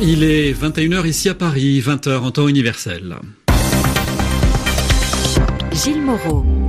Il est 21h ici à Paris, 20h en temps universel. Gilles Moreau.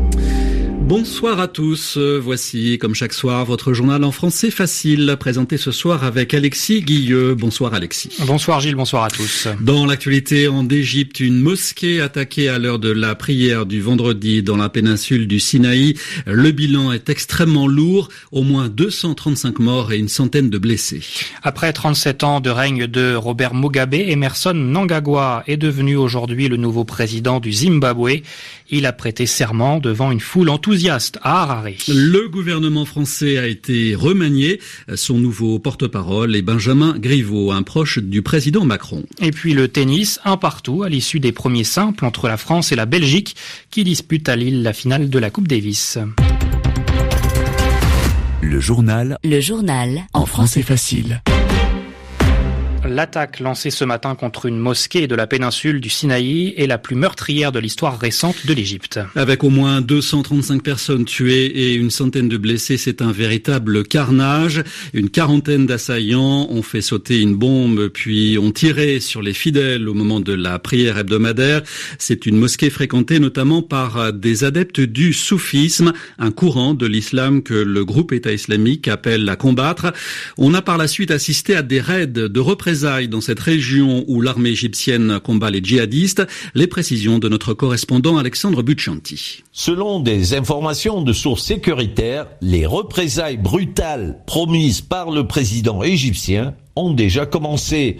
Bonsoir à tous. Voici, comme chaque soir, votre journal en français facile, présenté ce soir avec Alexis Guilleux. Bonsoir Alexis. Bonsoir Gilles, bonsoir à tous. Dans l'actualité en Égypte, une mosquée attaquée à l'heure de la prière du vendredi dans la péninsule du Sinaï. Le bilan est extrêmement lourd, au moins 235 morts et une centaine de blessés. Après 37 ans de règne de Robert Mugabe, Emerson Mnangagwa est devenu aujourd'hui le nouveau président du Zimbabwe. Il a prêté serment devant une foule enthousiaste à Harare. Le gouvernement français a été remanié. Son nouveau porte-parole est Benjamin Griveaux, un proche du président Macron. Et puis le tennis, un partout à l'issue des premiers simples entre la France et la Belgique qui disputent à Lille la finale de la Coupe Davis. Le journal. Le journal. En français facile. L'attaque lancée ce matin contre une mosquée de la péninsule du Sinaï est la plus meurtrière de l'histoire récente de l'Égypte. Avec au moins 235 personnes tuées et une centaine de blessés, c'est un véritable carnage. Une quarantaine d'assaillants ont fait sauter une bombe puis ont tiré sur les fidèles au moment de la prière hebdomadaire. C'est une mosquée fréquentée notamment par des adeptes du soufisme, un courant de l'islam que le groupe État islamique appelle à combattre. On a par la suite assisté à des raids de dans cette région où l'armée égyptienne combat les djihadistes. Les précisions de notre correspondant Alexandre Buccianti. Selon des informations de sources sécuritaires, les représailles brutales promises par le président égyptien ont déjà commencé.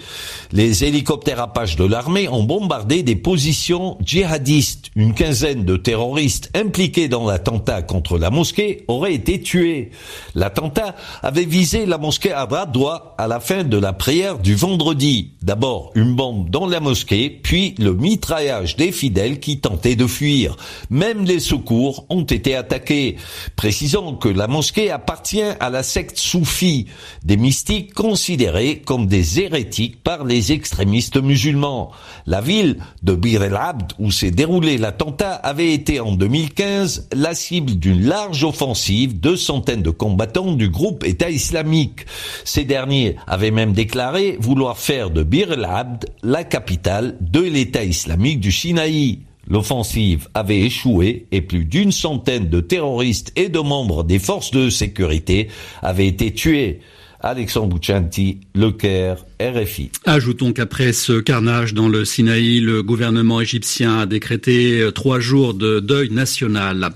Les hélicoptères Apache de l'armée ont bombardé des positions djihadistes. Une quinzaine de terroristes impliqués dans l'attentat contre la mosquée auraient été tués. L'attentat avait visé la mosquée à Bradwa à la fin de la prière du vendredi. D'abord une bombe dans la mosquée, puis le mitraillage des fidèles qui tentaient de fuir. Même les secours ont été attaqués. Précisons que la mosquée appartient à la secte soufie, des mystiques considérés comme des hérétiques par les extrémistes musulmans. La ville de Bir el Abd, où s'est déroulé l'attentat, avait été en 2015 la cible d'une large offensive de centaines de combattants du groupe État islamique. Ces derniers avaient même déclaré vouloir faire de Bir el Abd la capitale de l'État islamique du Sinaï. L'offensive avait échoué et plus d'une centaine de terroristes et de membres des forces de sécurité avaient été tués. Alexandre Bouchanti, Le Caire, RFI. Ajoutons qu'après ce carnage dans le Sinaï, le gouvernement égyptien a décrété trois jours de deuil national.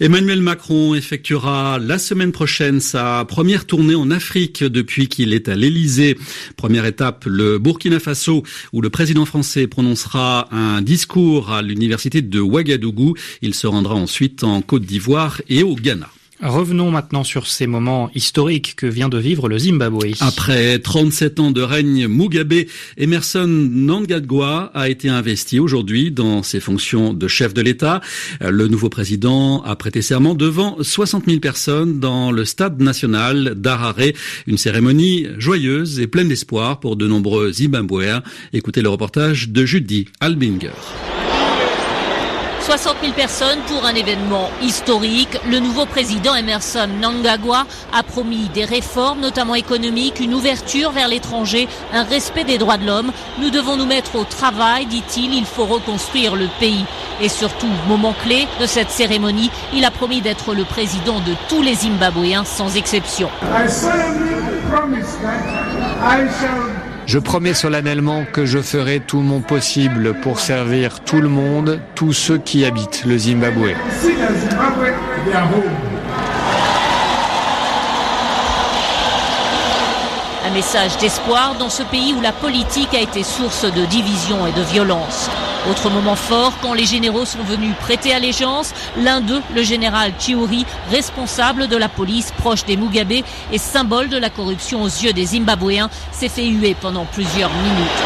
Emmanuel Macron effectuera la semaine prochaine sa première tournée en Afrique depuis qu'il est à l'Élysée. Première étape, le Burkina Faso, où le président français prononcera un discours à l'université de Ouagadougou. Il se rendra ensuite en Côte d'Ivoire et au Ghana. Revenons maintenant sur ces moments historiques que vient de vivre le Zimbabwe. Après 37 ans de règne Mugabe, Emerson Mnangagwa a été investi aujourd'hui dans ses fonctions de chef de l'État. Le nouveau président a prêté serment devant 60 000 personnes dans le stade national d'Harare. Une cérémonie joyeuse et pleine d'espoir pour de nombreux Zimbabwéens. Écoutez le reportage de Judy Albinger. 60 000 personnes pour un événement historique. Le nouveau président Emerson Mnangagwa a promis des réformes, notamment économiques, une ouverture vers l'étranger, un respect des droits de l'homme. Nous devons nous mettre au travail, dit-il. Il faut reconstruire le pays. Et surtout, moment clé de cette cérémonie, il a promis d'être le président de tous les Zimbabwéens sans exception. Je promets solennellement que je ferai tout mon possible pour servir tout le monde, tous ceux qui habitent le Zimbabwe. Un message d'espoir dans ce pays où la politique a été source de division et de violence. Autre moment fort, quand les généraux sont venus prêter allégeance, l'un d'eux, le général Chiuri, responsable de la police proche des Mugabe et symbole de la corruption aux yeux des Zimbabwéens, s'est fait huer pendant plusieurs minutes.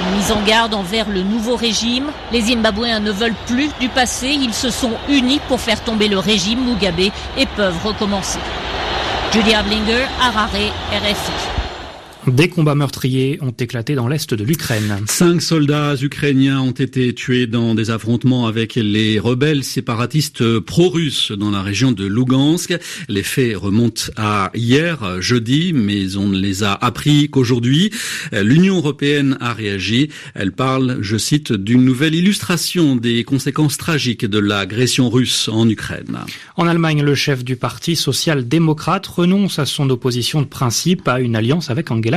Une mise en garde envers le nouveau régime. Les Zimbabwéens ne veulent plus du passé, ils se sont unis pour faire tomber le régime Mugabe et peuvent recommencer. Julia Blinger, Harare, RFI. Des combats meurtriers ont éclaté dans l'est de l'Ukraine. Cinq soldats ukrainiens ont été tués dans des affrontements avec les rebelles séparatistes pro-russes dans la région de Lugansk. Les faits remontent à hier, jeudi, mais on ne les a appris qu'aujourd'hui. L'Union européenne a réagi. Elle parle, je cite, d'une nouvelle illustration des conséquences tragiques de l'agression russe en Ukraine. En Allemagne, le chef du parti social-démocrate renonce à son opposition de principe à une alliance avec Angela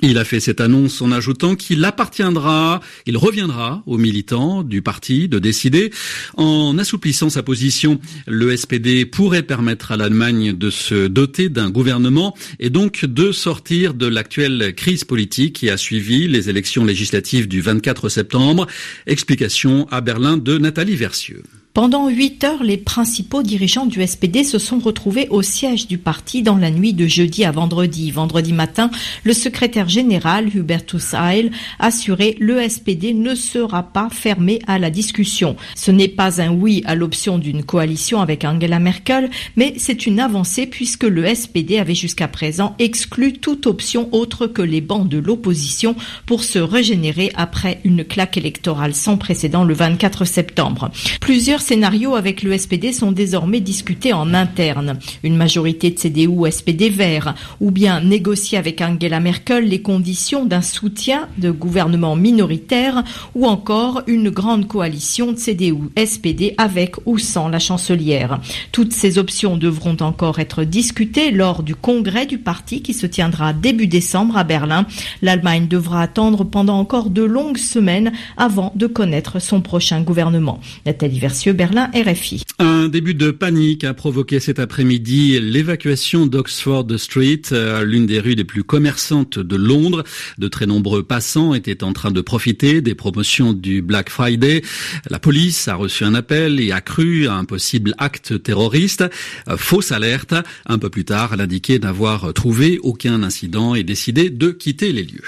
Il a fait cette annonce en ajoutant qu'il appartiendra, il reviendra aux militants du parti de décider. En assouplissant sa position, le SPD pourrait permettre à l'Allemagne de se doter d'un gouvernement et donc de sortir de l'actuelle crise politique qui a suivi les élections législatives du 24 septembre. Explication à Berlin de Nathalie Versieux. Pendant huit heures, les principaux dirigeants du SPD se sont retrouvés au siège du parti dans la nuit de jeudi à vendredi. Vendredi matin, le secrétaire général Hubertus Heil assurait le SPD ne sera pas fermé à la discussion. Ce n'est pas un oui à l'option d'une coalition avec Angela Merkel, mais c'est une avancée puisque le SPD avait jusqu'à présent exclu toute option autre que les bancs de l'opposition pour se régénérer après une claque électorale sans précédent le 24 septembre. Plusieurs scénarios avec le SPD sont désormais discutés en interne. Une majorité de CDU ou SPD vert, ou bien négocier avec Angela Merkel les conditions d'un soutien de gouvernement minoritaire, ou encore une grande coalition de CDU SPD avec ou sans la chancelière. Toutes ces options devront encore être discutées lors du congrès du parti qui se tiendra début décembre à Berlin. L'Allemagne devra attendre pendant encore de longues semaines avant de connaître son prochain gouvernement. Nathalie Versieux, Berlin, RFI. Un début de panique a provoqué cet après-midi l'évacuation d'Oxford Street, euh, l'une des rues les plus commerçantes de Londres. De très nombreux passants étaient en train de profiter des promotions du Black Friday. La police a reçu un appel et a cru à un possible acte terroriste. Euh, fausse alerte. Un peu plus tard, elle indiquait n'avoir trouvé aucun incident et décidé de quitter les lieux.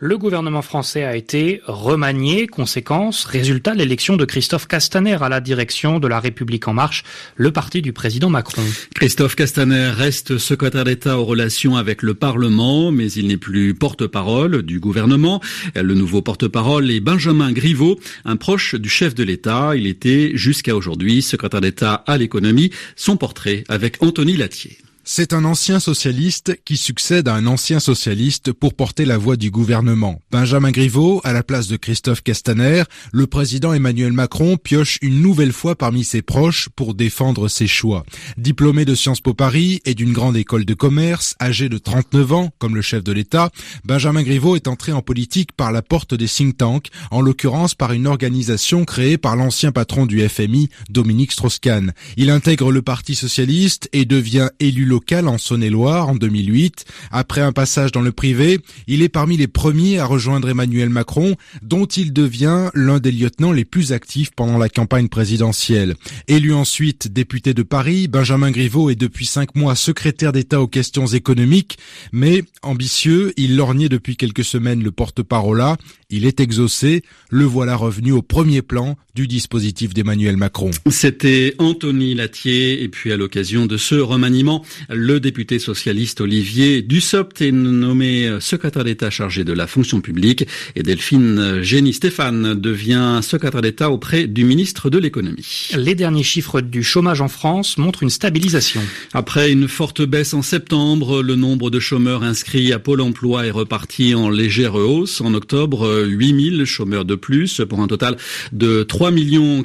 Le gouvernement français a été remanié, conséquence, résultat l'élection de Christophe Castaner à la direction de la République en marche, le parti du président Macron. Christophe Castaner reste secrétaire d'État aux relations avec le Parlement, mais il n'est plus porte-parole du gouvernement. Le nouveau porte-parole est Benjamin Griveaux, un proche du chef de l'État. Il était jusqu'à aujourd'hui secrétaire d'État à l'économie. Son portrait avec Anthony Latier. C'est un ancien socialiste qui succède à un ancien socialiste pour porter la voix du gouvernement. Benjamin Griveaux, à la place de Christophe Castaner, le président Emmanuel Macron pioche une nouvelle fois parmi ses proches pour défendre ses choix. Diplômé de Sciences Po Paris et d'une grande école de commerce, âgé de 39 ans, comme le chef de l'État, Benjamin Griveaux est entré en politique par la porte des think tanks, en l'occurrence par une organisation créée par l'ancien patron du FMI, Dominique Strauss-Kahn. Il intègre le Parti socialiste et devient élu local en Saône-et-Loire en 2008. Après un passage dans le privé, il est parmi les premiers à rejoindre Emmanuel Macron, dont il devient l'un des lieutenants les plus actifs pendant la campagne présidentielle. Élu ensuite député de Paris, Benjamin Griveaux est depuis cinq mois secrétaire d'État aux questions économiques, mais ambitieux, il lorgnait depuis quelques semaines le porte-parole là. Il est exaucé, le voilà revenu au premier plan du dispositif d'Emmanuel Macron. C'était Anthony Latier et puis à l'occasion de ce remaniement, le député socialiste Olivier Dussopt est nommé secrétaire d'État chargé de la fonction publique et Delphine Génie-Stéphane devient secrétaire d'État auprès du ministre de l'économie. Les derniers chiffres du chômage en France montrent une stabilisation. Après une forte baisse en septembre, le nombre de chômeurs inscrits à Pôle emploi est reparti en légère hausse. En octobre, 8000 chômeurs de plus pour un total de 3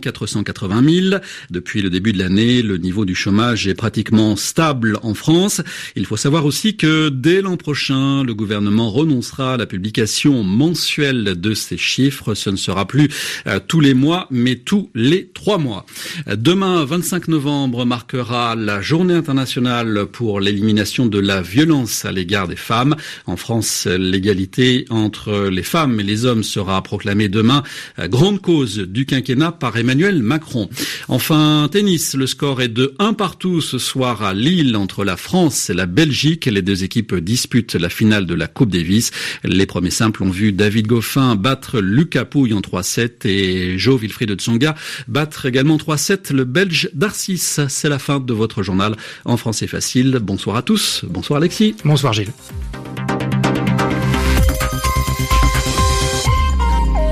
480 000. Depuis le début de l'année, le niveau du chômage est pratiquement stable en France. Il faut savoir aussi que dès l'an prochain, le gouvernement renoncera à la publication mensuelle de ces chiffres. Ce ne sera plus euh, tous les mois, mais tous les trois mois. Demain, 25 novembre, marquera la journée internationale pour l'élimination de la violence à l'égard des femmes. En France, l'égalité entre les femmes et les hommes sera proclamée demain, grande cause du quinquennat par Emmanuel Macron. Enfin, tennis, le score est de 1 partout ce soir à Lille entre la France et la Belgique. Les deux équipes disputent la finale de la Coupe Davis. Les premiers simples ont vu David Goffin battre Lucas Pouille en 3-7 et Joe Wilfried Tsonga battre également 3-7 le Belge Darcis. C'est la fin de votre journal en français facile. Bonsoir à tous. Bonsoir Alexis. Bonsoir Gilles.